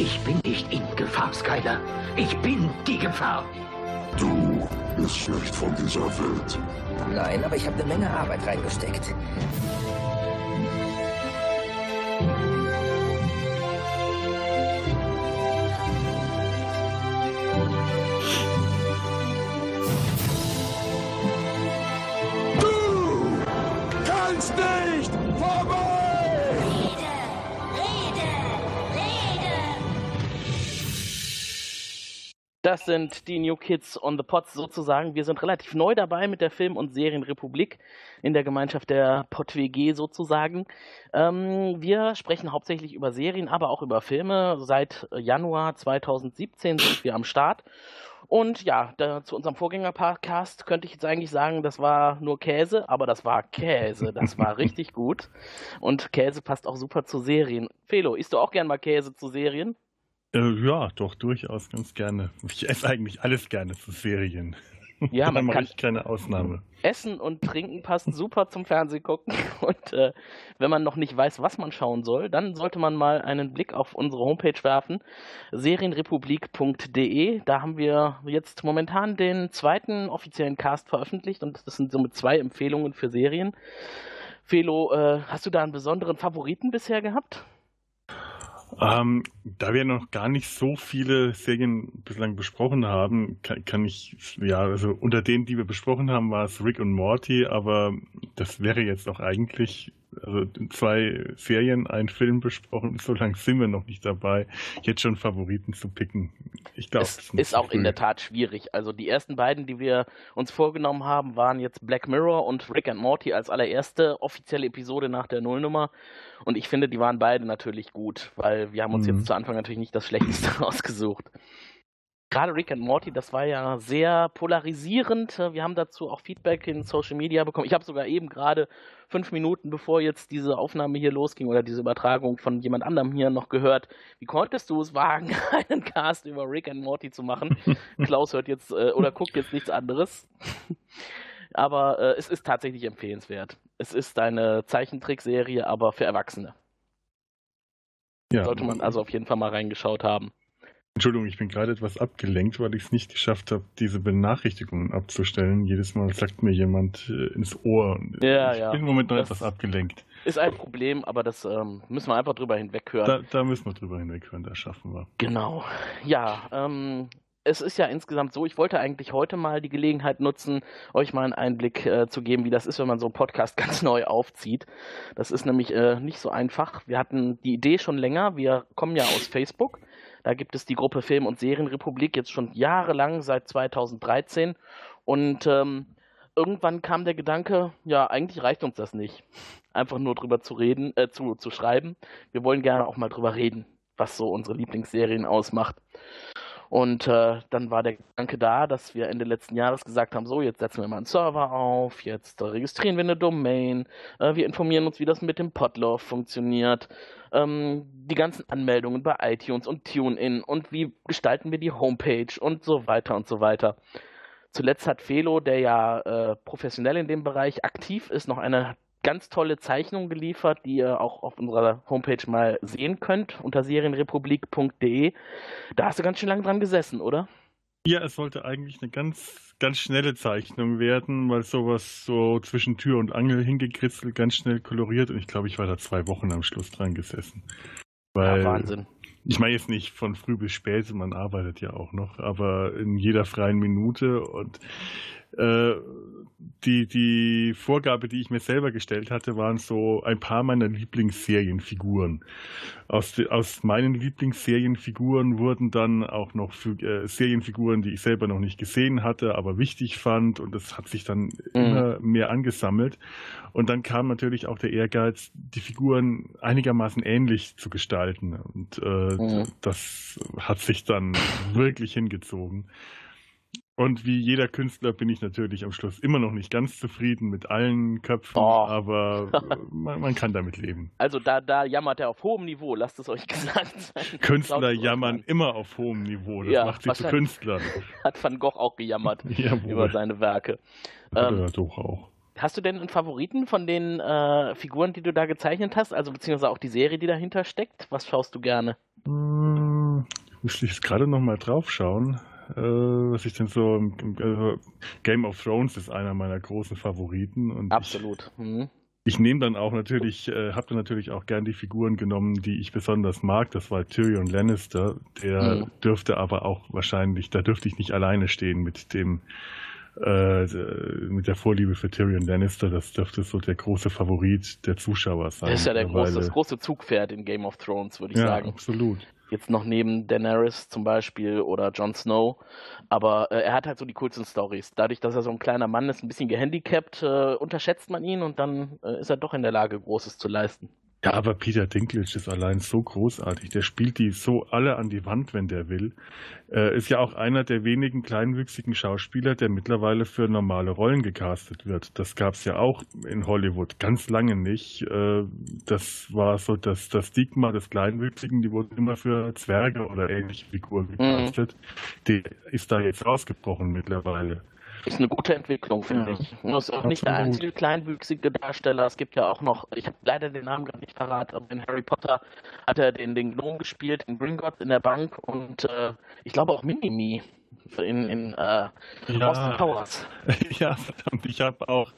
Ich bin nicht in Gefahr, Skyler. Ich bin die Gefahr. Du bist nicht von dieser Welt. Nein, aber ich habe eine Menge Arbeit reingesteckt. Das sind die New Kids on the Pots sozusagen. Wir sind relativ neu dabei mit der Film- und Serienrepublik in der Gemeinschaft der Pott-WG sozusagen. Ähm, wir sprechen hauptsächlich über Serien, aber auch über Filme. Seit Januar 2017 sind wir am Start. Und ja, da, zu unserem Vorgänger-Podcast könnte ich jetzt eigentlich sagen, das war nur Käse, aber das war Käse. Das war richtig gut. Und Käse passt auch super zu Serien. Felo, isst du auch gern mal Käse zu Serien? Äh, ja, doch, durchaus ganz gerne. Ich esse eigentlich alles gerne zu Serien. Ja, da man mache kann ich keine Ausnahme. Essen und Trinken passt super zum Fernsehgucken. Und äh, wenn man noch nicht weiß, was man schauen soll, dann sollte man mal einen Blick auf unsere Homepage werfen, serienrepublik.de. Da haben wir jetzt momentan den zweiten offiziellen Cast veröffentlicht und das sind somit zwei Empfehlungen für Serien. Felo, äh, hast du da einen besonderen Favoriten bisher gehabt? Ähm, da wir noch gar nicht so viele Serien bislang besprochen haben, kann, kann ich, ja, also unter denen, die wir besprochen haben, war es Rick und Morty, aber das wäre jetzt auch eigentlich, also zwei Serien, ein Film besprochen, so lange sind wir noch nicht dabei, jetzt schon Favoriten zu picken. Ich glaube, es ist auch in der Tat schwierig. Also die ersten beiden, die wir uns vorgenommen haben, waren jetzt Black Mirror und Rick and Morty als allererste offizielle Episode nach der Nullnummer. Und ich finde, die waren beide natürlich gut, weil wir haben uns Mhm. jetzt zu Anfang natürlich nicht das Schlechteste rausgesucht. Gerade Rick and Morty, das war ja sehr polarisierend. Wir haben dazu auch Feedback in Social Media bekommen. Ich habe sogar eben gerade fünf Minuten bevor jetzt diese Aufnahme hier losging oder diese Übertragung von jemand anderem hier noch gehört. Wie konntest du es wagen, einen Cast über Rick and Morty zu machen? Klaus hört jetzt äh, oder guckt jetzt nichts anderes. Aber äh, es ist tatsächlich empfehlenswert. Es ist eine Zeichentrickserie, aber für Erwachsene. ja, Sollte man also auf jeden Fall mal reingeschaut haben. Entschuldigung, ich bin gerade etwas abgelenkt, weil ich es nicht geschafft habe, diese Benachrichtigungen abzustellen. Jedes Mal sagt mir jemand äh, ins Ohr. Ja, ich ja. bin im Moment noch Das- etwas abgelenkt. Ist ein Problem, aber das ähm, müssen wir einfach drüber hinweghören. Da, da müssen wir drüber hinweghören, das schaffen wir. Genau. Ja, ähm, es ist ja insgesamt so, ich wollte eigentlich heute mal die Gelegenheit nutzen, euch mal einen Einblick äh, zu geben, wie das ist, wenn man so einen Podcast ganz neu aufzieht. Das ist nämlich äh, nicht so einfach. Wir hatten die Idee schon länger. Wir kommen ja aus Facebook. Da gibt es die Gruppe Film- und Serienrepublik jetzt schon jahrelang, seit 2013. Und ähm, irgendwann kam der Gedanke, ja, eigentlich reicht uns das nicht. Einfach nur drüber zu reden, äh, zu, zu schreiben. Wir wollen gerne auch mal drüber reden, was so unsere Lieblingsserien ausmacht. Und äh, dann war der Gedanke da, dass wir Ende letzten Jahres gesagt haben, so, jetzt setzen wir mal einen Server auf, jetzt äh, registrieren wir eine Domain, äh, wir informieren uns, wie das mit dem Podlove funktioniert, ähm, die ganzen Anmeldungen bei iTunes und TuneIn und wie gestalten wir die Homepage und so weiter und so weiter. Zuletzt hat Felo, der ja äh, professionell in dem Bereich aktiv ist, noch eine ganz tolle Zeichnung geliefert, die ihr auch auf unserer Homepage mal sehen könnt, unter serienrepublik.de. Da hast du ganz schön lange dran gesessen, oder? Ja, es sollte eigentlich eine ganz, ganz schnelle Zeichnung werden, weil sowas so zwischen Tür und Angel hingekritzelt, ganz schnell koloriert und ich glaube, ich war da zwei Wochen am Schluss dran gesessen. Weil, ja, Wahnsinn. Ich meine jetzt nicht von früh bis spät, man arbeitet ja auch noch, aber in jeder freien Minute und äh, die, die Vorgabe, die ich mir selber gestellt hatte, waren so ein paar meiner Lieblingsserienfiguren. Aus, de, aus meinen Lieblingsserienfiguren wurden dann auch noch äh, Serienfiguren, die ich selber noch nicht gesehen hatte, aber wichtig fand und das hat sich dann immer mehr angesammelt. Und dann kam natürlich auch der Ehrgeiz, die Figuren einigermaßen ähnlich zu gestalten. Und äh, Mhm. das hat sich dann wirklich hingezogen. Und wie jeder Künstler bin ich natürlich am Schluss immer noch nicht ganz zufrieden mit allen Köpfen, Oh. aber man, man kann damit leben. Also da, da jammert er auf hohem Niveau, lasst es euch gesagt sein. Künstler jammern immer auf hohem Niveau. Das Ja, macht sie zu. Künstlern. Hat Van Gogh auch gejammert Jawohl. über seine Werke. Ähm, doch auch. Hast du denn einen Favoriten von den äh, Figuren, die du da gezeichnet hast? Also beziehungsweise auch die Serie, die dahinter steckt? Was schaust du gerne? Hm, müsste ich jetzt gerade nochmal drauf schauen, äh, was ich denn so. Äh, Game of Thrones ist einer meiner großen Favoriten. Und Absolut. Ich, mhm. ich nehme dann auch natürlich, äh, habe dann natürlich auch gern die Figuren genommen, die ich besonders mag. Das war Tyrion Lannister. Der mhm. dürfte aber auch wahrscheinlich, da dürfte ich nicht alleine stehen mit dem äh, mit der Vorliebe für Tyrion Lannister, das dürfte so der große Favorit der Zuschauer sein. Das ist ja der große, das große Zugpferd in Game of Thrones, würde ich ja, sagen. absolut. Jetzt noch neben Daenerys zum Beispiel oder Jon Snow. Aber äh, er hat halt so die coolsten Stories. Dadurch, dass er so ein kleiner Mann ist, ein bisschen gehandicapt, äh, unterschätzt man ihn und dann äh, ist er doch in der Lage, Großes zu leisten. Ja, aber Peter Dinklage ist allein so großartig. Der spielt die so alle an die Wand, wenn der will. Äh, ist ja auch einer der wenigen kleinwüchsigen Schauspieler, der mittlerweile für normale Rollen gecastet wird. Das gab es ja auch in Hollywood ganz lange nicht. Äh, das war so das, das Stigma des Kleinwüchsigen, die wurden immer für Zwerge oder ähnliche Figuren gecastet. Mhm. Die ist da jetzt rausgebrochen mittlerweile. Ist eine gute Entwicklung, finde ja. ich. Das ist auch nicht der einzige kleinwüchsige Darsteller. Es gibt ja auch noch, ich habe leider den Namen gar nicht verraten, aber in Harry Potter hat er den, den Gnome gespielt, in Gringotts in der Bank und äh, ich glaube auch Minimi in, in äh, ja. Austin Powers. Ja, verdammt, ich habe auch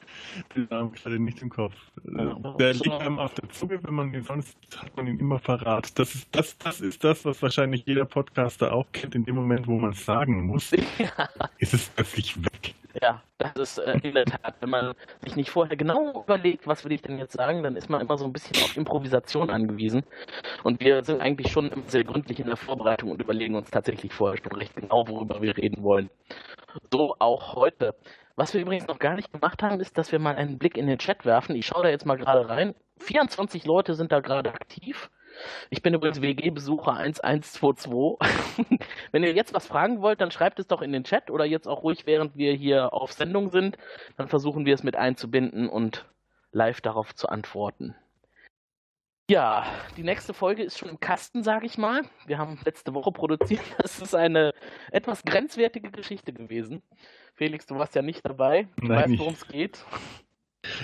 den Namen gerade nicht im Kopf. Ja, der liegt einem auf der Zunge, wenn man ihn sonst hat man ihn immer verraten. Das ist das, das ist das, was wahrscheinlich jeder Podcaster auch kennt. In dem Moment, wo man es sagen muss, ja. ist es plötzlich weg. Ja, das ist äh, in der Tat, wenn man sich nicht vorher genau überlegt, was will ich denn jetzt sagen, dann ist man immer so ein bisschen auf Improvisation angewiesen. Und wir sind eigentlich schon sehr gründlich in der Vorbereitung und überlegen uns tatsächlich vorher schon recht genau, worüber wir reden wollen. So auch heute. Was wir übrigens noch gar nicht gemacht haben, ist, dass wir mal einen Blick in den Chat werfen. Ich schaue da jetzt mal gerade rein. 24 Leute sind da gerade aktiv. Ich bin übrigens WG-Besucher 1122. Wenn ihr jetzt was fragen wollt, dann schreibt es doch in den Chat oder jetzt auch ruhig, während wir hier auf Sendung sind. Dann versuchen wir es mit einzubinden und live darauf zu antworten. Ja, die nächste Folge ist schon im Kasten, sage ich mal. Wir haben letzte Woche produziert. Das ist eine etwas grenzwertige Geschichte gewesen. Felix, du warst ja nicht dabei. Du Nein, weißt, worum es geht.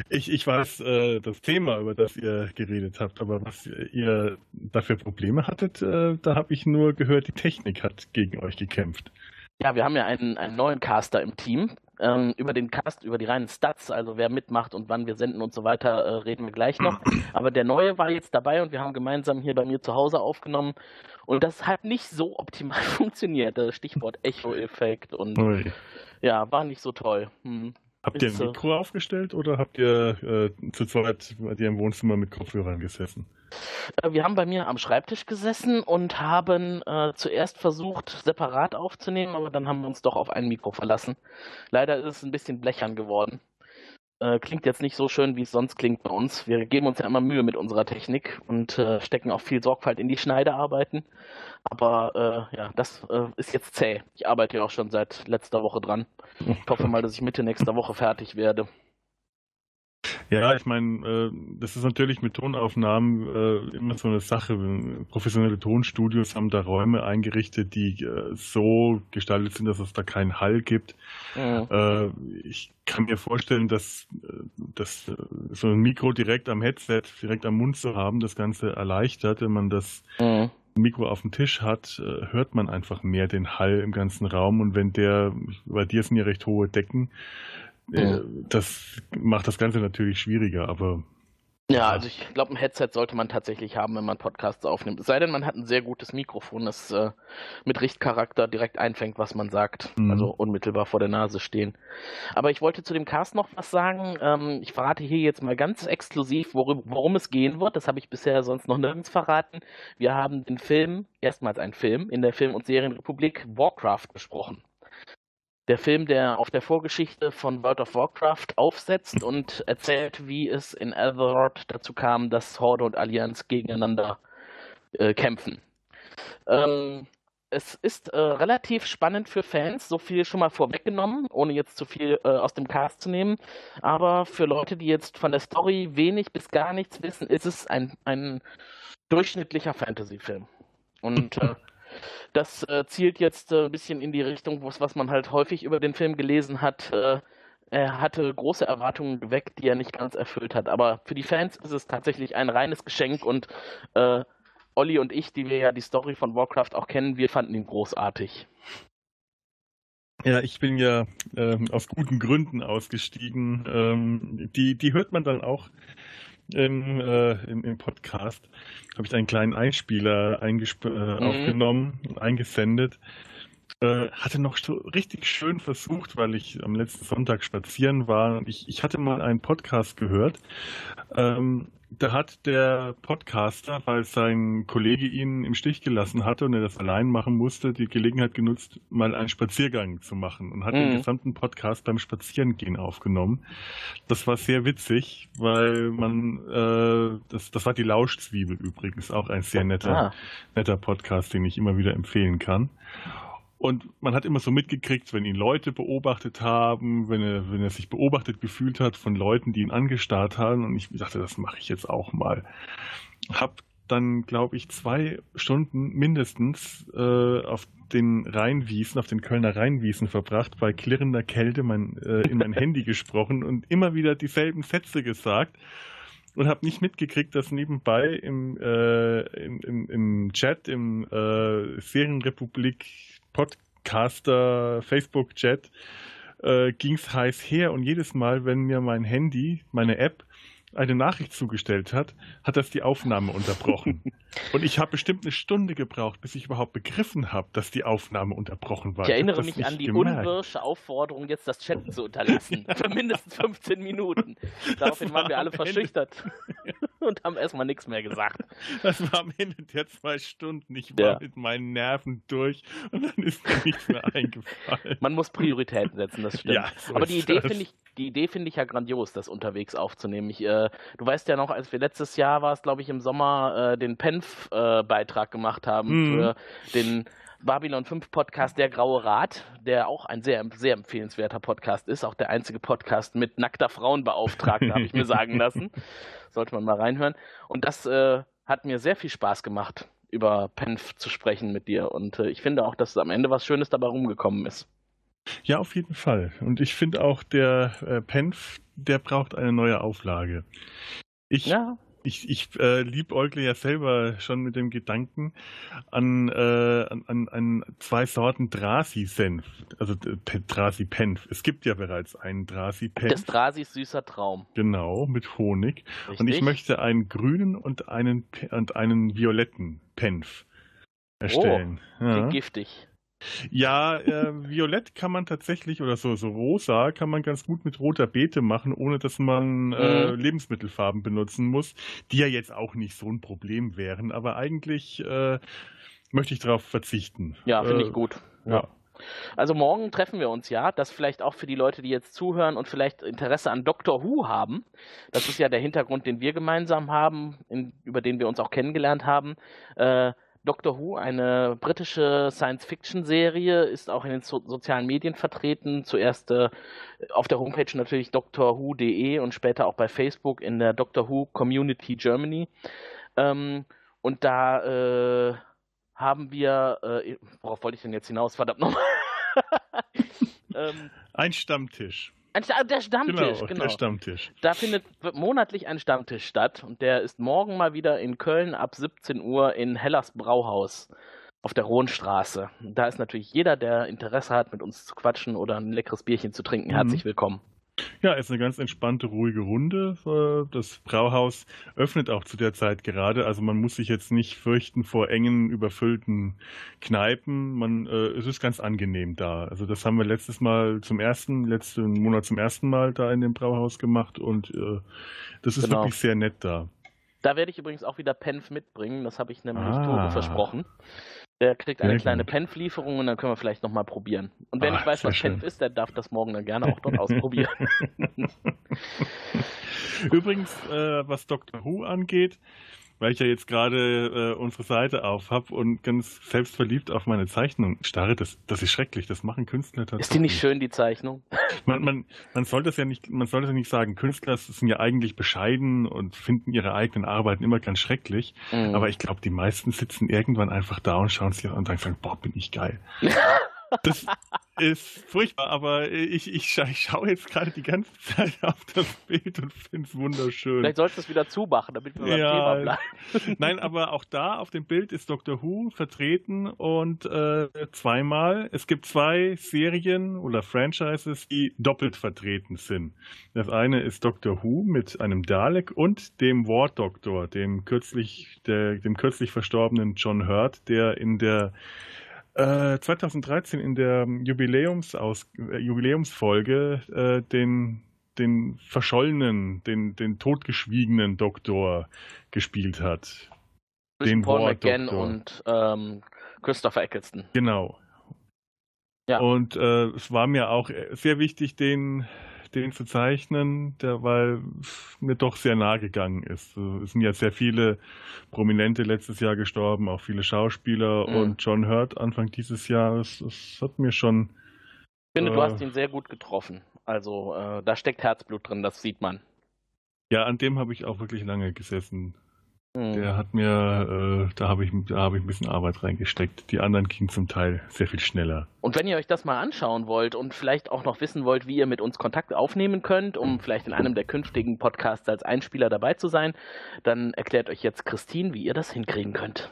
Ich, ich weiß äh, das Thema, über das ihr geredet habt, aber was ihr dafür Probleme hattet, äh, da habe ich nur gehört, die Technik hat gegen euch gekämpft. Ja, wir haben ja einen, einen neuen Caster im Team. Ähm, über den Cast, über die reinen Stats, also wer mitmacht und wann wir senden und so weiter, äh, reden wir gleich noch. Aber der neue war jetzt dabei und wir haben gemeinsam hier bei mir zu Hause aufgenommen. Und das hat nicht so optimal funktioniert. Das Stichwort Echo-Effekt und Ui. ja, war nicht so toll. Hm. Habt ihr ein Mikro aufgestellt oder habt ihr äh, zu zweit bei dir im Wohnzimmer mit Kopfhörern gesessen? Äh, wir haben bei mir am Schreibtisch gesessen und haben äh, zuerst versucht, separat aufzunehmen, aber dann haben wir uns doch auf ein Mikro verlassen. Leider ist es ein bisschen blechern geworden. Äh, klingt jetzt nicht so schön, wie es sonst klingt bei uns. Wir geben uns ja immer Mühe mit unserer Technik und äh, stecken auch viel Sorgfalt in die Schneidearbeiten. Aber äh, ja, das äh, ist jetzt zäh. Ich arbeite ja auch schon seit letzter Woche dran. Ich hoffe mal, dass ich Mitte nächster Woche fertig werde. Ja, ich meine, äh, das ist natürlich mit Tonaufnahmen äh, immer so eine Sache. Professionelle Tonstudios haben da Räume eingerichtet, die äh, so gestaltet sind, dass es da keinen Hall gibt. Äh, ich kann mir vorstellen, dass, dass so ein Mikro direkt am Headset, direkt am Mund zu haben, das Ganze erleichtert. Wenn man das mhm. Mikro auf dem Tisch hat, hört man einfach mehr den Hall im ganzen Raum. Und wenn der, bei dir sind ja recht hohe Decken, das macht das Ganze natürlich schwieriger, aber. Ja, also ich glaube, ein Headset sollte man tatsächlich haben, wenn man Podcasts aufnimmt. Es sei denn, man hat ein sehr gutes Mikrofon, das äh, mit Richtcharakter direkt einfängt, was man sagt. Mhm. Also unmittelbar vor der Nase stehen. Aber ich wollte zu dem Cast noch was sagen. Ähm, ich verrate hier jetzt mal ganz exklusiv, worum, worum es gehen wird. Das habe ich bisher sonst noch nirgends verraten. Wir haben den Film, erstmals einen Film, in der Film- und Serienrepublik Warcraft besprochen der Film, der auf der Vorgeschichte von World of Warcraft aufsetzt und erzählt, wie es in Azeroth dazu kam, dass Horde und Allianz gegeneinander äh, kämpfen. Ähm, es ist äh, relativ spannend für Fans, so viel schon mal vorweggenommen, ohne jetzt zu viel äh, aus dem Cast zu nehmen. Aber für Leute, die jetzt von der Story wenig bis gar nichts wissen, ist es ein, ein durchschnittlicher Fantasy-Film. Und äh, Das äh, zielt jetzt äh, ein bisschen in die Richtung, was man halt häufig über den Film gelesen hat. Äh, er hatte große Erwartungen geweckt, die er nicht ganz erfüllt hat. Aber für die Fans ist es tatsächlich ein reines Geschenk und äh, Olli und ich, die wir ja die Story von Warcraft auch kennen, wir fanden ihn großartig. Ja, ich bin ja ähm, aus guten Gründen ausgestiegen. Ähm, die, die hört man dann auch im, äh, im, im, Podcast. Habe ich einen kleinen Einspieler äh, mhm. aufgenommen, eingesendet. Äh, hatte noch so richtig schön versucht, weil ich am letzten Sonntag spazieren war. Ich, ich hatte mal einen Podcast gehört. Ähm, da hat der Podcaster, weil sein Kollege ihn im Stich gelassen hatte und er das allein machen musste, die Gelegenheit genutzt, mal einen Spaziergang zu machen und hat mhm. den gesamten Podcast beim Spazierengehen aufgenommen. Das war sehr witzig, weil man, äh, das, das war die Lauschzwiebel übrigens, auch ein sehr netter, ah. netter Podcast, den ich immer wieder empfehlen kann. Und man hat immer so mitgekriegt, wenn ihn Leute beobachtet haben, wenn er, wenn er sich beobachtet gefühlt hat von Leuten, die ihn angestarrt haben. Und ich dachte, das mache ich jetzt auch mal. Hab dann, glaube ich, zwei Stunden mindestens äh, auf den Rheinwiesen, auf den Kölner Rheinwiesen verbracht, bei klirrender Kälte mein, äh, in mein Handy gesprochen und immer wieder dieselben Sätze gesagt und habe nicht mitgekriegt, dass nebenbei im, äh, im, im, im, Chat, im äh, Serienrepublik Podcaster, Facebook-Chat äh, ging es heiß her. Und jedes Mal, wenn mir mein Handy, meine App eine Nachricht zugestellt hat, hat das die Aufnahme unterbrochen. Und ich habe bestimmt eine Stunde gebraucht, bis ich überhaupt begriffen habe, dass die Aufnahme unterbrochen war. Ich erinnere ich mich an die gemerkt. unwirsche Aufforderung, jetzt das Chatten zu unterlassen. Für mindestens 15 Minuten. Daraufhin waren wir alle verschüchtert und haben erstmal nichts mehr gesagt. Das war am Ende der zwei Stunden. Ich war ja. mit meinen Nerven durch und dann ist mir nichts mehr eingefallen. Man muss Prioritäten setzen, das stimmt. Ja, so Aber die Idee finde ich, die Idee finde ich ja grandios, das unterwegs aufzunehmen. Ich, äh, du weißt ja noch, als wir letztes Jahr war es, glaube ich, im Sommer äh, den Penf-Beitrag äh, gemacht haben mhm. für den Babylon 5 Podcast Der Graue Rat, der auch ein sehr, sehr empfehlenswerter Podcast ist. Auch der einzige Podcast mit nackter Frauenbeauftragten, habe ich mir sagen lassen. Sollte man mal reinhören. Und das äh, hat mir sehr viel Spaß gemacht, über Penf zu sprechen mit dir. Und äh, ich finde auch, dass am Ende was Schönes dabei rumgekommen ist. Ja, auf jeden Fall. Und ich finde auch, der äh, Penf, der braucht eine neue Auflage. Ich, ja. ich, ich äh, liebäugle ja selber schon mit dem Gedanken an, äh, an, an, an zwei Sorten Drasi-Senf, also Drasi-Penf. Es gibt ja bereits einen Drasi-Penf. Das Drasi ist süßer Traum. Genau, mit Honig. Richtig. Und ich möchte einen grünen und einen, und einen violetten Penf erstellen. Oh, ja. giftig. Ja, äh, Violett kann man tatsächlich, oder so, so rosa kann man ganz gut mit roter Beete machen, ohne dass man äh, mhm. Lebensmittelfarben benutzen muss, die ja jetzt auch nicht so ein Problem wären, aber eigentlich äh, möchte ich darauf verzichten. Ja, finde ich äh, gut. Ja. Also morgen treffen wir uns ja. Das vielleicht auch für die Leute, die jetzt zuhören und vielleicht Interesse an Doctor Who haben. Das ist ja der Hintergrund, den wir gemeinsam haben, in, über den wir uns auch kennengelernt haben. Äh, Doctor Who, eine britische Science-Fiction-Serie, ist auch in den so sozialen Medien vertreten. Zuerst äh, auf der Homepage natürlich doctorwho.de und später auch bei Facebook in der Doctor Who Community Germany. Ähm, und da äh, haben wir, äh, worauf wollte ich denn jetzt hinaus? Verdammt nochmal. ähm, Ein Stammtisch. Der Stammtisch, genau, genau. Der Stammtisch. Da findet monatlich ein Stammtisch statt und der ist morgen mal wieder in Köln ab 17 Uhr in Hellas Brauhaus auf der Rohnstraße. Da ist natürlich jeder, der Interesse hat, mit uns zu quatschen oder ein leckeres Bierchen zu trinken, herzlich mhm. willkommen. Ja, ist eine ganz entspannte, ruhige Runde. Äh, das Brauhaus öffnet auch zu der Zeit gerade. Also man muss sich jetzt nicht fürchten vor engen, überfüllten Kneipen. Man, äh, es ist ganz angenehm da. Also das haben wir letztes Mal zum ersten, letzten Monat zum ersten Mal da in dem Brauhaus gemacht und äh, das ist genau. wirklich sehr nett da. Da werde ich übrigens auch wieder Penf mitbringen. Das habe ich nämlich ah. Tore versprochen. Der kriegt eine Sehr kleine Penf-Lieferung und dann können wir vielleicht nochmal probieren. Und wenn Ach, ich weiß, was Penf ist, der darf das morgen dann gerne auch dort ausprobieren. Übrigens, äh, was Dr. Who angeht, weil ich ja jetzt gerade äh, unsere Seite auf habe und ganz selbstverliebt auf meine Zeichnung starre. Das, das ist schrecklich. Das machen Künstler tatsächlich. Ist die nicht schön, die Zeichnung? Man, man, man sollte es ja nicht, man sollte es ja nicht sagen. Künstler sind ja eigentlich bescheiden und finden ihre eigenen Arbeiten immer ganz schrecklich. Mhm. Aber ich glaube, die meisten sitzen irgendwann einfach da und schauen sich an und sagen, boah, bin ich geil. das, ist furchtbar, aber ich, ich, ich schaue jetzt gerade die ganze Zeit auf das Bild und finde es wunderschön. Vielleicht solltest du es wieder zumachen, damit wir beim Ja. Thema bleiben. Nein, aber auch da auf dem Bild ist Doctor Who vertreten und äh, zweimal. Es gibt zwei Serien oder Franchises, die doppelt vertreten sind. Das eine ist Doctor Who mit einem Dalek und dem War Doctor, dem kürzlich, der, dem kürzlich verstorbenen John Hurt, der in der äh, 2013 in der Jubiläumsaus äh, Jubiläumsfolge äh, den den verschollenen, den, den totgeschwiegenen Doktor gespielt hat. Zwischen Den Paul McGann und ähm, Christopher Eccleston. Genau. Ja. Und äh, es war mir auch sehr wichtig, den, den zu zeichnen, der, weil mir doch sehr nahe gegangen ist. Es sind ja sehr viele Prominente letztes Jahr gestorben, auch viele Schauspieler Mhm. und John Hurt Anfang dieses Jahres. Das hat mir schon. Ich finde, du Äh. hast ihn sehr gut getroffen. Also äh, da steckt Herzblut drin, das sieht man. Ja, an dem habe ich auch wirklich lange gesessen. Hm. Der hat mir, äh, da habe ich, da habe ich ein bisschen Arbeit reingesteckt. Die anderen gingen zum Teil sehr viel schneller. Und wenn ihr euch das mal anschauen wollt und vielleicht auch noch wissen wollt, wie ihr mit uns Kontakt aufnehmen könnt, um vielleicht in einem der künftigen Podcasts als Einspieler dabei zu sein, dann erklärt euch jetzt Christine, wie ihr das hinkriegen könnt.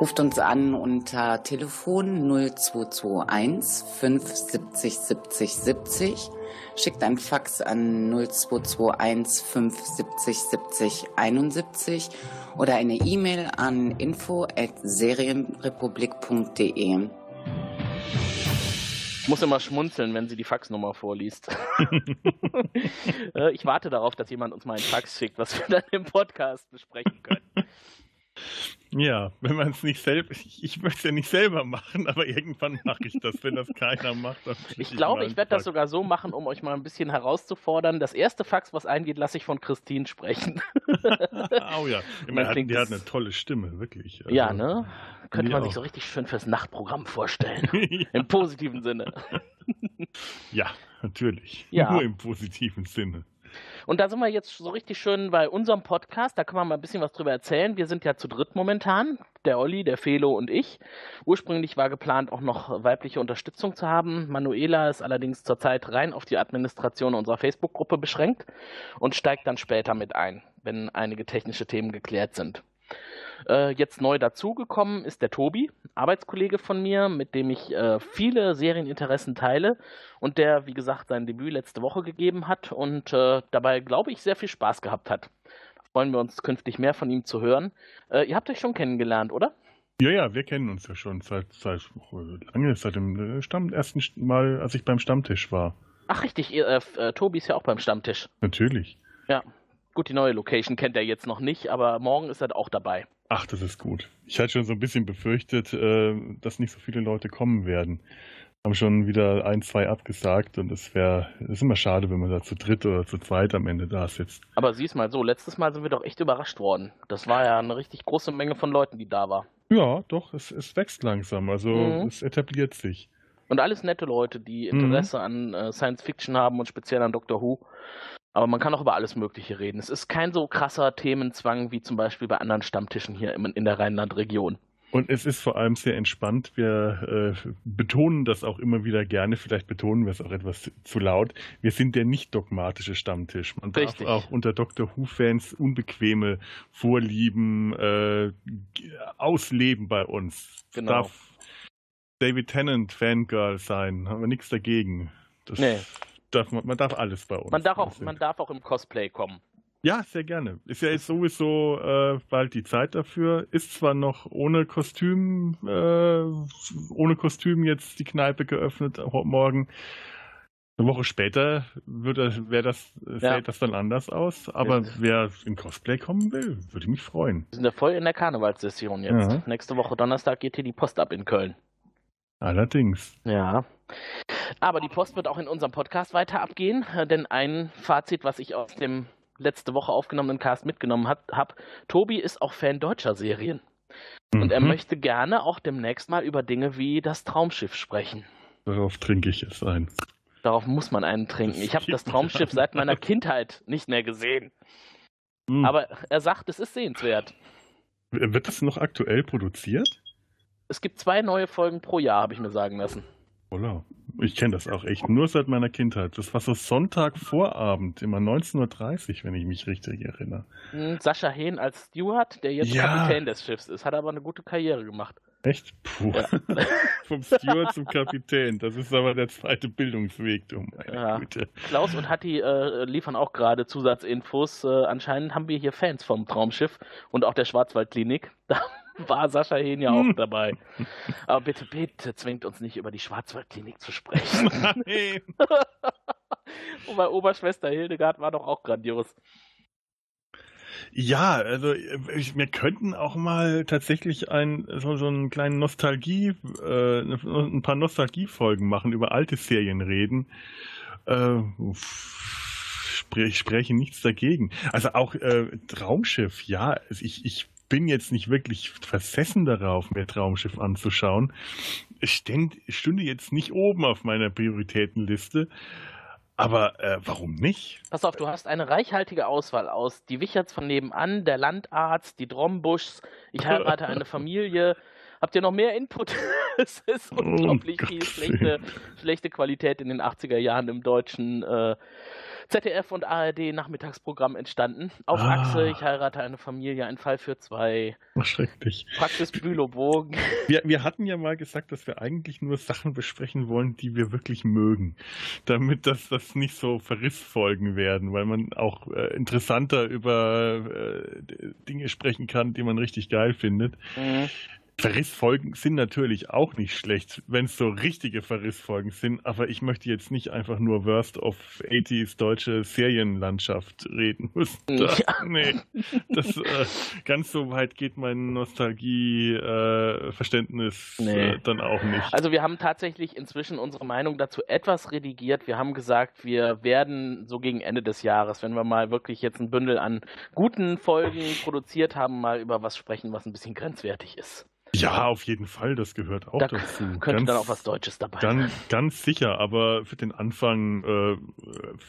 Ruft uns an unter Telefon 0221 570 70 70. Schickt ein Fax an 0221 570 70 71 oder eine E-Mail an info at serienrepublik.de. Ich muss immer schmunzeln, wenn sie die Faxnummer vorliest. Äh, ich warte darauf, dass jemand uns mal einen Fax schickt, was wir dann im Podcast besprechen können. Ja, wenn man es nicht selber, ich, ich möchte es ja nicht selber machen, aber irgendwann mache ich das. Wenn das keiner macht, Ich glaube, mal ich werde das sogar so machen, um euch mal ein bisschen herauszufordern. Das erste Fax, was eingeht, lasse ich von Christine sprechen. Oh ja, Man hat, die hat eine tolle Stimme, wirklich. Also, ja, ne? Könnte man sich auch. so richtig schön fürs Nachtprogramm vorstellen. ja, Im positiven Sinne. ja, natürlich. Ja. Nur im positiven Sinne. Und da sind wir jetzt so richtig schön bei unserem Podcast. Da können wir mal ein bisschen was drüber erzählen. Wir sind ja zu dritt momentan. Der Olli, der Felo und ich. Ursprünglich war geplant, auch noch weibliche Unterstützung zu haben. Manuela ist allerdings zurzeit rein auf die Administration unserer Facebook-Gruppe beschränkt und steigt dann später mit ein, wenn einige technische Themen geklärt sind. Äh, jetzt neu dazugekommen ist der Tobi, Arbeitskollege von mir, mit dem ich äh, viele Serieninteressen teile und der, wie gesagt, sein Debüt letzte Woche gegeben hat und äh, dabei, glaube ich, sehr viel Spaß gehabt hat. Freuen wir uns künftig mehr von ihm zu hören. Äh, ihr habt euch schon kennengelernt, oder? Ja, ja, wir kennen uns ja schon seit, seit äh, lange, seit dem äh, Stamm, ersten Mal, als ich beim Stammtisch war. Ach, richtig, ihr, äh, äh, Tobi ist ja auch beim Stammtisch. Natürlich. Ja. Gut, die neue Location kennt er jetzt noch nicht, aber morgen ist er auch dabei. Ach, das ist gut. Ich hatte schon so ein bisschen befürchtet, äh, dass nicht so viele Leute kommen werden. Haben schon wieder ein, zwei abgesagt und es wäre, es ist immer schade, wenn man da zu dritt oder zu zweit am Ende da sitzt. Aber sieh's mal so, letztes Mal sind wir doch echt überrascht worden. Das war ja eine richtig große Menge von Leuten, die da war. Ja, doch, es, es wächst langsam, also Mhm. es etabliert sich. Und alles nette Leute, die Mhm. Interesse an äh, Science Fiction haben und speziell an Doctor Who. Aber man kann auch über alles Mögliche reden. Es ist kein so krasser Themenzwang wie zum Beispiel bei anderen Stammtischen hier in der Rheinland-Region. Und es ist vor allem sehr entspannt. Wir äh, betonen das auch immer wieder gerne. Vielleicht betonen wir es auch etwas zu laut. Wir sind der nicht dogmatische Stammtisch. Man darf Richtig. auch unter Doctor Who-Fans unbequeme Vorlieben äh, ausleben bei uns. Genau. darf David Tennant Fangirl sein. Haben wir nichts dagegen. Das Nee. Darf man, darf alles bei uns. Man darf, auch, man darf auch im Cosplay kommen. ja, sehr gerne. Ist ja jetzt sowieso äh, bald die Zeit dafür. Ist zwar noch ohne Kostüm, äh, ohne Kostüm jetzt die Kneipe geöffnet ho- morgen. Eine Woche später wär das, äh, Ja. das dann anders aus. Aber Ja. wer in Cosplay kommen will, würde mich freuen. Wir sind ja voll in der Karnevalssession jetzt. Ja. Nächste Woche Donnerstag geht hier die Post ab in Köln. Allerdings. Ja. Aber die Post wird auch in unserem Podcast weiter abgehen, äh, denn ein Fazit, was ich aus dem letzte Woche aufgenommenen Cast mitgenommen habe, Tobi ist auch Fan deutscher Serien. Und er Mhm. möchte gerne auch demnächst mal über Dinge wie das Traumschiff sprechen. Darauf trinke ich es ein. Darauf muss man einen trinken. Ich habe das Traumschiff seit meiner Kindheit nicht mehr gesehen. Hm. Aber er sagt, es ist sehenswert. Wird das noch aktuell produziert? Es gibt zwei neue Folgen pro Jahr, habe ich mir sagen lassen. Voller. Ich kenne das auch echt nur seit meiner Kindheit. Das war so Sonntagvorabend, immer 19.30 Uhr, wenn ich mich richtig erinnere. Hm, Sascha Hehn als Steward, der jetzt Ja. Kapitän des Schiffs ist, hat aber eine gute Karriere gemacht. Echt? Puh. Ja. Vom Steward zum Kapitän. Das ist aber der zweite Bildungsweg, du meine Ja. Güte. Klaus und Hatti äh, liefern auch gerade Zusatzinfos. Äh, anscheinend haben wir hier Fans vom Traumschiff und auch der Schwarzwaldklinik. Da war Sascha Hehn ja auch Hm. dabei. Aber bitte, bitte zwingt uns nicht über die Schwarzwaldklinik zu sprechen. Nein. Wobei Oberschwester Hildegard war doch auch grandios. Ja, also ich, wir könnten auch mal tatsächlich ein, so, so einen kleinen Nostalgie, äh, ein paar Nostalgiefolgen machen, über alte Serien reden. Äh, ich spreche nichts dagegen. Also auch äh, Traumschiff, ja, also ich, ich bin jetzt nicht wirklich versessen darauf, mir Traumschiff anzuschauen. Es stünde jetzt nicht oben auf meiner Prioritätenliste. Aber äh, warum nicht? Pass auf, du hast eine reichhaltige Auswahl aus Die Wicherts von nebenan, Der Landarzt, Die Drombuschs, Ich heirate eine Familie. Habt ihr noch mehr Input? es ist unglaublich Oh, viel schlechte, schlechte Qualität in den 80er Jahren im deutschen äh, ZDF und ARD Nachmittagsprogramm entstanden. Auf Ah. Achse, Ich heirate eine Familie, ein Fall für zwei. Ach, schrecklich. Praxis Bülowbogen. Wir, wir hatten ja mal gesagt, dass wir eigentlich nur Sachen besprechen wollen, die wir wirklich mögen. Damit das, das nicht so Verrissfolgen werden, weil man auch äh, interessanter über äh, Dinge sprechen kann, die man richtig geil findet. Mhm. Verrissfolgen sind natürlich auch nicht schlecht, wenn es so richtige Verrissfolgen sind, aber ich möchte jetzt nicht einfach nur Worst of 80s deutsche Serienlandschaft reden müssen. Das, Ja. Nee, das, äh, ganz so weit geht mein Nostalgie-Verständnis Nee. äh, dann auch nicht. Also wir haben tatsächlich inzwischen unsere Meinung dazu etwas redigiert. Wir haben gesagt, wir werden so gegen Ende des Jahres, wenn wir mal wirklich jetzt ein Bündel an guten Folgen produziert haben, mal über was sprechen, was ein bisschen grenzwertig ist. Ja, auf jeden Fall, das gehört auch Da dazu. könnte Ganz- dann auch was Deutsches dabei sein. Ganz, ganz sicher, aber für den Anfang äh,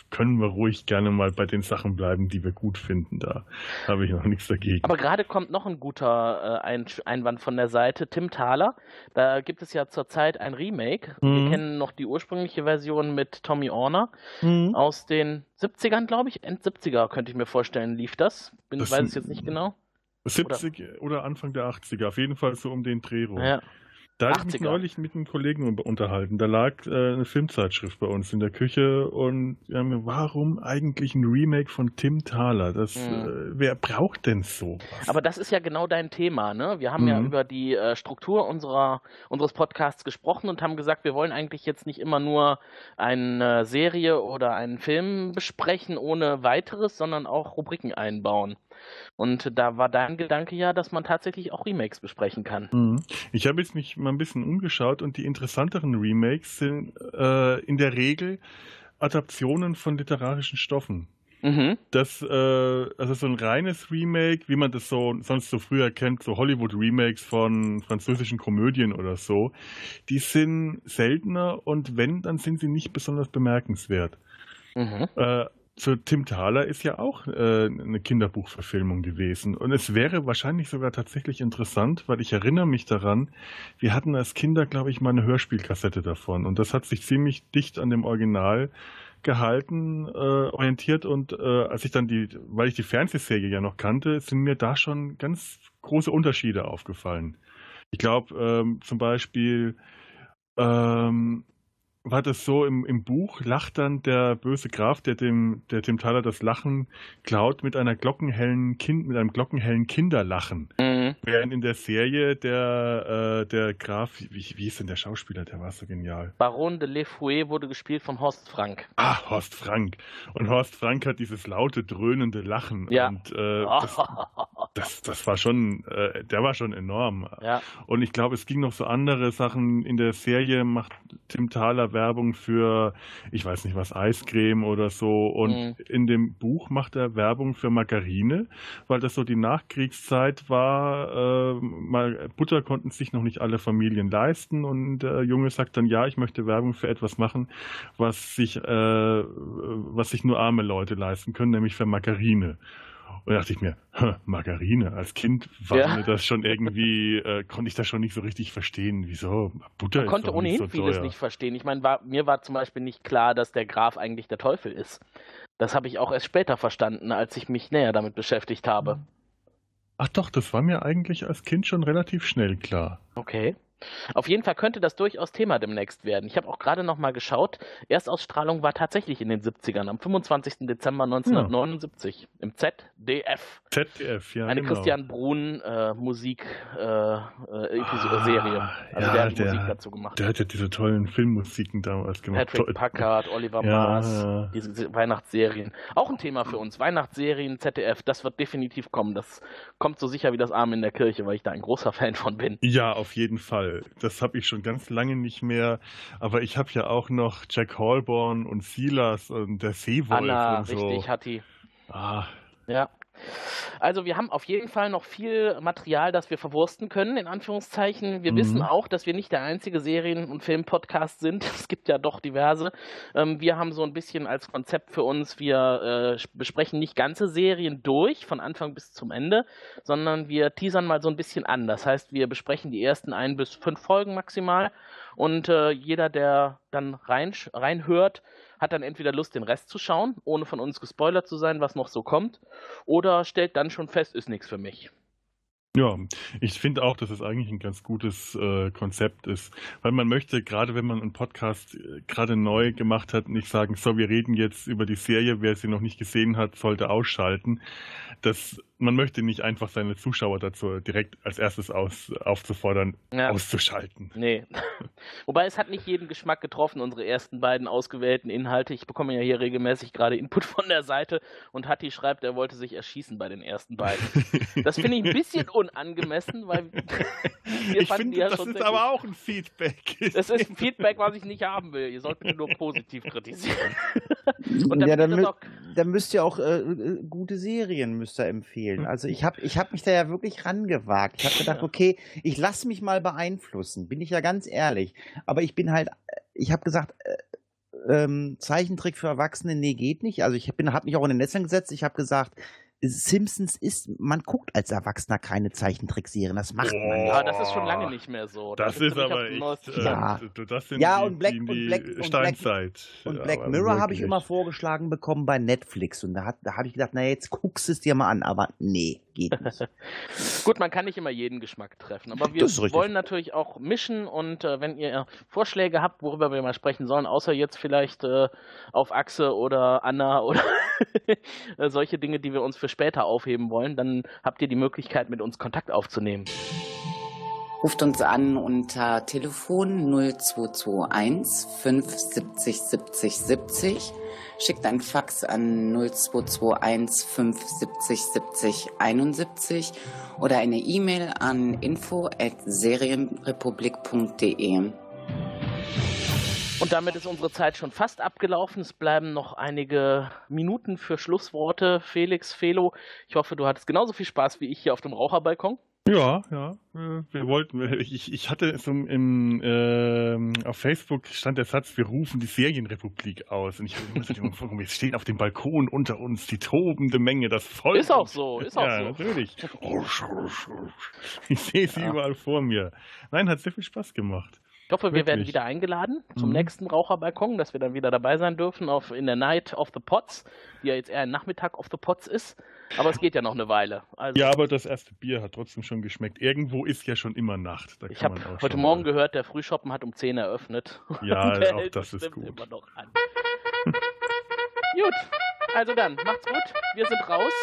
können wir ruhig gerne mal bei den Sachen bleiben, die wir gut finden. Da habe ich noch nichts dagegen. Aber gerade kommt noch ein guter äh, ein Einwand von der Seite, Tim Thaler. Da gibt es ja zurzeit ein Remake. Wir Mhm. kennen noch die ursprüngliche Version mit Tommy Orner Mhm. aus den 70ern, glaube ich. End 70er könnte ich mir vorstellen, lief das. Bin, Das weiß es jetzt nicht genau. 70 oder, Anfang der 80er, auf jeden Fall so um den Dreh rum. Ja. Da habe ich mich 80er. neulich mit einem Kollegen un- unterhalten. Da lag äh, eine Filmzeitschrift bei uns in der Küche und wir haben mir, warum eigentlich ein Remake von Tim Thaler? Das, Mhm. äh, wer braucht denn sowas? Aber das ist ja genau dein Thema, ne? Wir haben ja Mhm. über die äh, Struktur unserer, unseres Podcasts gesprochen und haben gesagt, wir wollen eigentlich jetzt nicht immer nur eine Serie oder einen Film besprechen ohne weiteres, sondern auch Rubriken einbauen. Und da war dein Gedanke ja, dass man tatsächlich auch Remakes besprechen kann. Mhm. Ich habe jetzt mich mal ein bisschen umgeschaut und die interessanteren Remakes sind äh, in der Regel Adaptionen von literarischen Stoffen. Mhm. Das, äh, also so ein reines Remake, wie man das so sonst so früher kennt, so Hollywood-Remakes von französischen Komödien oder so, die sind seltener und wenn, dann sind sie nicht besonders bemerkenswert. Mhm. Äh, so Tim Thaler ist ja auch äh, eine Kinderbuchverfilmung gewesen. Und es wäre wahrscheinlich sogar tatsächlich interessant, weil ich erinnere mich daran, wir hatten als Kinder, glaube ich, mal eine Hörspielkassette davon. Und das hat sich ziemlich dicht an dem Original gehalten, äh, orientiert. Und äh, als ich dann die, weil ich die Fernsehserie ja noch kannte, sind mir da schon ganz große Unterschiede aufgefallen. Ich glaube ähm, zum Beispiel, ähm, war das so im, im Buch, lacht dann der böse Graf, der dem, der dem Thaler das Lachen klaut, mit einer glockenhellen Kind, mit einem glockenhellen Kinderlachen. Mhm. Während in der Serie der, äh, der Graf, wie, wie hieß denn der Schauspieler, der war so genial. Baron de Le Fouet wurde gespielt von Horst Frank. Ah, Horst Frank. Und Horst Frank hat dieses laute, dröhnende Lachen. Ja. Und äh, das, das, das war schon, äh, der war schon enorm. ja. Und ich glaube, es ging noch so andere Sachen. In der Serie macht Tim Thaler Werbung für, ich weiß nicht was, Eiscreme oder so. Und Mhm. in dem Buch macht er Werbung für Margarine, weil das so die Nachkriegszeit war. Äh, mal, Butter konnten sich noch nicht alle Familien leisten. Und der Junge sagt dann, ja, ich möchte Werbung für etwas machen, was sich, äh, was sich nur arme Leute leisten können, nämlich für Margarine. Und da dachte ich mir, Margarine, als Kind war ja. mir das schon irgendwie, äh, konnte ich das schon nicht so richtig verstehen. Wieso? Butter Man konnte ohnehin so vieles nicht verstehen. Ich meine, war, mir war zum Beispiel nicht klar, dass der Graf eigentlich der Teufel ist. Das habe ich auch erst später verstanden, als ich mich näher damit beschäftigt habe. Ach doch, das war mir eigentlich als Kind schon relativ schnell klar. Okay. Auf jeden Fall könnte das durchaus Thema demnächst werden. Ich habe auch gerade noch mal geschaut. Erstausstrahlung war tatsächlich in den 70ern, am 25. Dezember 1979 ja. im ZDF. ZDF, ja. Eine genau. Christian Brun äh, Musik äh, äh, ah, Serie. Also ja, der hat der, Musik dazu gemacht. Der hat ja diese tollen Filmmusiken damals gemacht. Patrick Packard, Oliver ja, Mars, diese Weihnachtsserien. Auch ein Thema für uns. Weihnachtsserien, ZDF, das wird definitiv kommen. Das kommt so sicher wie das Arm in der Kirche, weil ich da ein großer Fan von bin. Ja, auf jeden Fall. Das habe ich schon ganz lange nicht mehr. Aber ich habe ja auch noch Jack Hallborn und Silas und der Seewolf Anna, und so. richtig, Hatti. Ah. Ja. Also wir haben auf jeden Fall noch viel Material, das wir verwursten können, in Anführungszeichen. Wir mhm. wissen auch, dass wir nicht der einzige Serien- und Film-Podcast sind. Es gibt ja doch diverse. Ähm, wir haben so ein bisschen als Konzept für uns, wir äh, besprechen nicht ganze Serien durch, von Anfang bis zum Ende, sondern wir teasern mal so ein bisschen an. Das heißt, wir besprechen die ersten ein bis fünf Folgen maximal und äh, jeder, der dann rein, reinhört, hat dann entweder Lust, den Rest zu schauen, ohne von uns gespoilert zu sein, was noch so kommt, oder stellt dann schon fest, ist nichts für mich. Ja, ich finde auch, dass es eigentlich ein ganz gutes äh, Konzept ist, weil man möchte, gerade wenn man einen Podcast äh, gerade neu gemacht hat, nicht sagen, so, wir reden jetzt über die Serie, wer sie noch nicht gesehen hat, sollte ausschalten. Das man möchte nicht einfach seine Zuschauer dazu direkt als erstes aus, aufzufordern, ja. auszuschalten. Nee. Wobei es hat nicht jeden Geschmack getroffen, unsere ersten beiden ausgewählten Inhalte. Ich bekomme ja hier regelmäßig gerade Input von der Seite und Hatti schreibt, er wollte sich erschießen bei den ersten beiden. Das finde ich ein bisschen unangemessen, weil wir ich finde, ja das ist aber auch ein Feedback. Das ist ein Feedback, was ich nicht haben will. Ihr sollt bitte nur positiv kritisieren. und dann, ja, dann, mü dann müsst ihr auch äh, äh, gute Serien müsst ihr empfehlen. Also ich habe ich hab mich da ja wirklich rangewagt. Ich habe gedacht, okay, ich lasse mich mal beeinflussen, bin ich ja ganz ehrlich. Aber ich bin halt, ich habe gesagt, äh, ähm, Zeichentrick für Erwachsene, nee, geht nicht. Also ich habe mich auch in den Netzern gesetzt. Ich habe gesagt, Simpsons ist, man guckt als Erwachsener keine Zeichentrickserien, das macht oh, man Ja, das ist schon lange nicht mehr so. Das, das ist aber echt, äh, ja. das sind ja, und Black, die, die und Black, Steinzeit. Und Black, und Black Mirror habe ich immer vorgeschlagen bekommen bei Netflix und da, da habe ich gedacht, na jetzt guckst du es dir mal an, aber nee, geht nicht. Gut, man kann nicht immer jeden Geschmack treffen, aber wir wollen natürlich auch mischen und äh, wenn ihr Vorschläge habt, worüber wir mal sprechen sollen, außer jetzt vielleicht äh, auf Achse oder Anna oder solche Dinge, die wir uns für später aufheben wollen, dann habt ihr die Möglichkeit, mit uns Kontakt aufzunehmen. Ruft uns an unter Telefon 0221 570 70 70. Schickt ein Fax an 0221 570 70 71 oder eine E-Mail an info at serienrepublik.de. Und damit ist unsere Zeit schon fast abgelaufen. Es bleiben noch einige Minuten für Schlussworte. Felix, Felo, ich hoffe, du hattest genauso viel Spaß wie ich hier auf dem Raucherbalkon. Ja, ja. Wir wollten, ich, ich hatte so im, äh, auf Facebook stand der Satz, wir rufen die Serienrepublik aus. Und ich habe immer so, wir stehen auf dem Balkon unter uns, die tobende Menge, das Volk. Ist auch so, ist auch ja, so. natürlich. Ich sehe sie ja. überall vor mir. Nein, hat sehr viel Spaß gemacht. Ich hoffe, wir Wirklich? werden wieder eingeladen zum mhm. nächsten Raucherbalkon, dass wir dann wieder dabei sein dürfen auf in der Night of the Pots, die ja jetzt eher ein Nachmittag of the Pots ist. Aber es geht ja noch eine Weile. Also ja, aber das erste Bier hat trotzdem schon geschmeckt. Irgendwo ist ja schon immer Nacht. ich habe heute Morgen mal. gehört, der Frühshoppen hat um 10 eröffnet. Ja, auch das ist gut. Immer noch an. gut, also dann, macht's gut. Wir sind raus.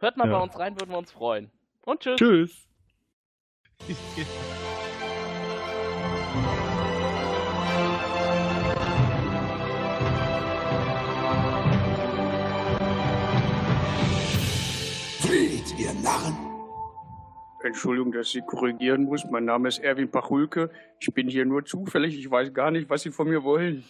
Hört mal ja. bei uns rein, würden wir uns freuen. Und tschüss. Tschüss. Entschuldigung, dass ich korrigieren muss. Mein Name ist Erwin Pachulke. Ich bin hier nur zufällig. Ich weiß gar nicht, was Sie von mir wollen.